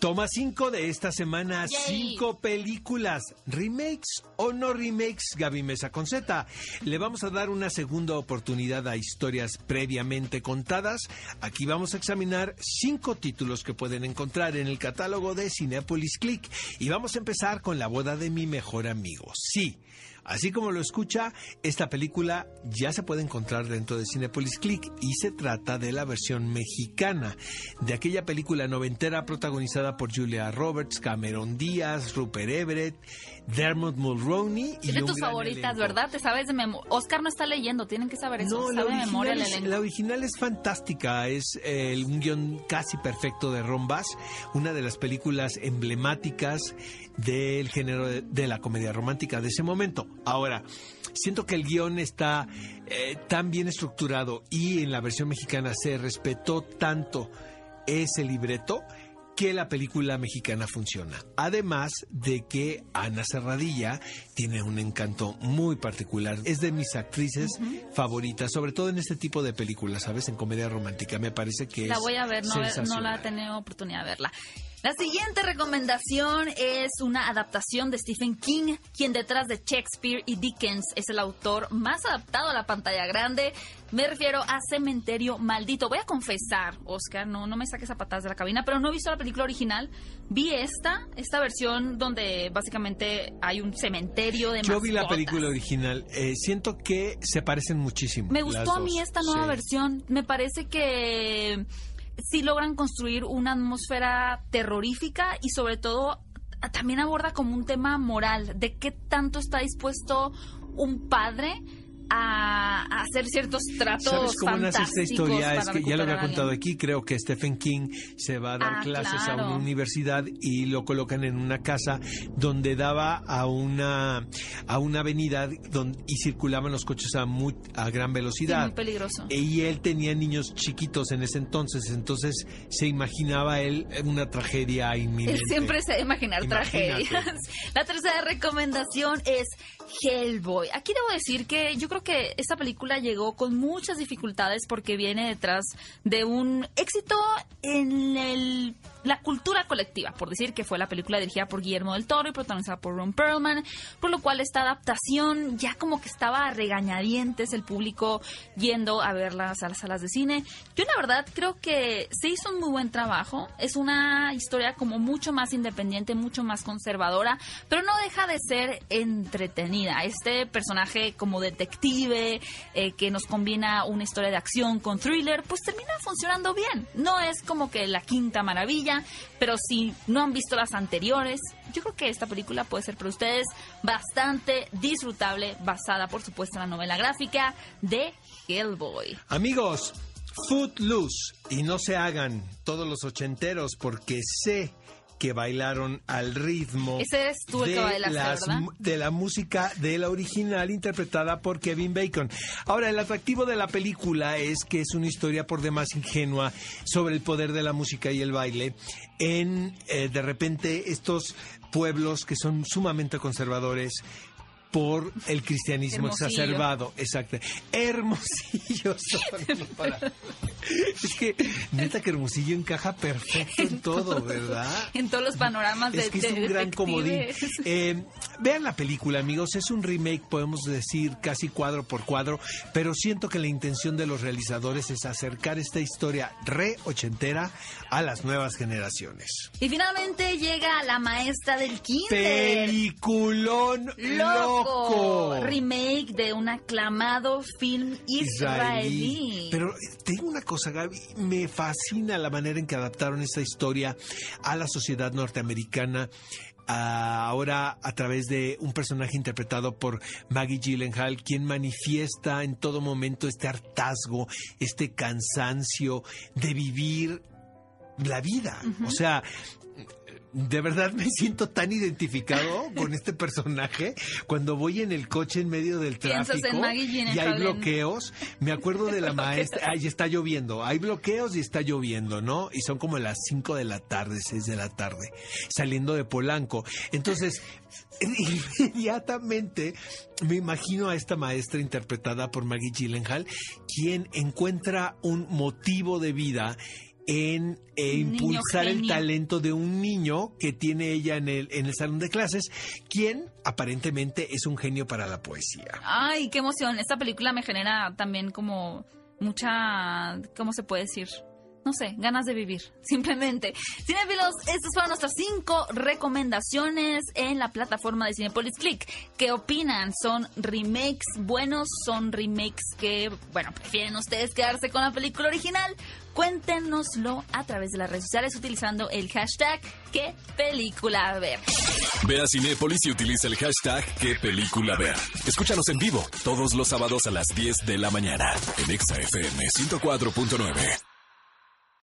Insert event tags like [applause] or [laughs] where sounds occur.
Toma 5 de esta semana, Yay. cinco películas, remakes o no remakes, Gaby Mesa con Z. Le vamos a dar una segunda oportunidad a historias previamente contadas. Aquí vamos a examinar cinco títulos que pueden encontrar en el catálogo de Cinepolis Click. Y vamos a empezar con La boda de mi mejor amigo. Sí. Así como lo escucha, esta película ya se puede encontrar dentro de Cinepolis Click y se trata de la versión mexicana de aquella película noventera protagonizada por Julia Roberts, Cameron Díaz, Rupert Everett, Dermot Mulroney y un tus gran favoritas, elenco. ¿verdad? Te sabes de memoria. Oscar no está leyendo, tienen que saber eso. No, la sabe de memoria original, es, elenco. la original es fantástica, es eh, un guion casi perfecto de Ron Bass, una de las películas emblemáticas del género de, de la comedia romántica de ese momento. Ahora, siento que el guion está eh, tan bien estructurado y en la versión mexicana se respetó tanto ese libreto que la película mexicana funciona. Además de que Ana Serradilla tiene un encanto muy particular. Es de mis actrices favoritas, sobre todo en este tipo de películas, ¿sabes? En comedia romántica. Me parece que La es voy a ver, no, no la he tenido oportunidad de verla. La siguiente recomendación es una adaptación de Stephen King, quien detrás de Shakespeare y Dickens es el autor más adaptado a la pantalla grande. Me refiero a Cementerio Maldito. Voy a confesar, Oscar, no, no me saques a patadas de la cabina, pero no he visto la película original. Vi esta, esta versión donde básicamente hay un cementerio de Yo vi la película original. Eh, siento que se parecen muchísimo. Me gustó a mí esta nueva Sí. versión. Me parece que sí logran construir una atmósfera terrorífica y sobre todo también aborda como un tema moral de qué tanto está dispuesto un padre a, a hacer ciertos tratos ¿Sabes cómo nace esta historia? Es que ya lo había contado aquí. Creo que Stephen King se va a dar Ah, clases a una universidad y lo colocan en una casa donde daba a una a una avenida donde, y circulaban los coches a, muy, a gran Sí, velocidad. muy peligroso. y él tenía niños chiquitos en ese entonces, entonces se imaginaba él una tragedia inminente. Él siempre se imaginar Imagínate. tragedias. [laughs] La tercera recomendación es Hellboy. Aquí debo decir que yo creo que esta película llegó con muchas dificultades porque viene detrás de un éxito en el- la cultura colectiva, por decir que fue la película dirigida por Guillermo del Toro y protagonizada por Ron Perlman, por lo cual esta adaptación ya como que estaba a regañadientes el público yendo a verlas a las salas de cine. Yo la verdad creo que se hizo un muy buen trabajo, es una historia como mucho más independiente, mucho más conservadora, pero no deja de ser entretenida. Este personaje como detective eh, que nos combina una historia de acción con thriller, pues termina funcionando bien. No es como que la quinta maravilla, pero si no han visto las anteriores, yo creo que esta película puede ser para ustedes bastante disfrutable, basada por supuesto en la novela gráfica de Hellboy. Amigos, Footloose. Y no se hagan todos los ochenteros porque sé que bailaron al ritmo Ese eres tú el que de la música de la original interpretada por Kevin Bacon. Ahora, el atractivo de la película es que es una historia por demás ingenua sobre el poder de la música y el baile en, eh, de repente, estos pueblos que son sumamente conservadores por el cristianismo Hermosillo. exacerbado. Exacto. Hermosillo. [laughs] [laughs] Es que, neta que Hermosillo encaja perfecto en todo, ¿verdad? En todos los panoramas de Es que es de un gran comodín. Eh, vean la película, amigos. Es un remake, podemos decir, casi cuadro por cuadro, pero siento que la intención de los realizadores es acercar esta historia re ochentera a las nuevas generaciones. Y finalmente llega la maestra del kinder. Peliculón Loco. loco. Remake de un aclamado film israelí. Pero eh, te digo una cosa, Gaby, me fascina la manera en que adaptaron esta historia a la sociedad norteamericana. ah, Ahora a través de un personaje interpretado por Maggie Gyllenhaal, quien manifiesta en todo momento este hartazgo, este cansancio de vivir la vida. O sea, de verdad me siento tan identificado con este personaje cuando voy en el coche en medio del en tráfico y hay bloqueos. Me acuerdo de la [laughs] maestra, ay, está lloviendo, hay bloqueos y está lloviendo, ¿no? Y son como las 5 de la tarde, 6 de la tarde, saliendo de Polanco. Entonces, [laughs] inmediatamente me imagino a esta maestra interpretada por Maggie Gyllenhaal, quien encuentra un motivo de vida en eh, niño impulsar el talento de un niño que tiene ella en el, en el salón de clases, quien aparentemente es un genio para la poesía. Ay, qué emoción. Esta película me genera también como mucha, ¿cómo se puede decir? No sé, ganas de vivir, [laughs] simplemente. Cinefilos, estas fueron nuestras cinco recomendaciones en la plataforma de Cinepolis Click. ¿Qué opinan? ¿Son remakes buenos? ¿Son remakes que, bueno, prefieren ustedes quedarse con la película original? Cuéntenoslo a través de las redes sociales utilizando el hashtag ¿Qué película ver? Ve a Cinépolis y utiliza el hashtag qué película ver. Escúchanos en vivo todos los sábados a las 10 de la mañana en Exa FM 104.9.